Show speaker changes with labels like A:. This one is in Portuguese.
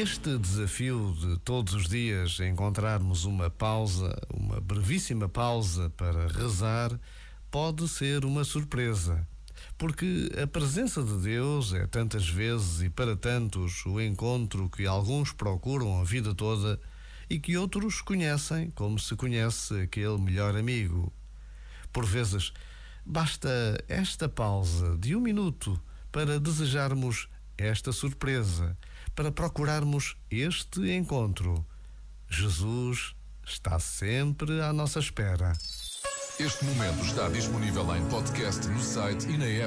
A: Este desafio de todos os dias encontrarmos uma pausa, uma brevíssima pausa para rezar, pode ser uma surpresa. Porque a presença de Deus é tantas vezes e para tantos o encontro que alguns procuram a vida toda e que outros conhecem como se conhece aquele melhor amigo. Por vezes, basta esta pausa de um minuto para desejarmos esta surpresa para procurarmos este encontro. Jesus está sempre à nossa espera.
B: Este momento está disponível em podcast no site e na app.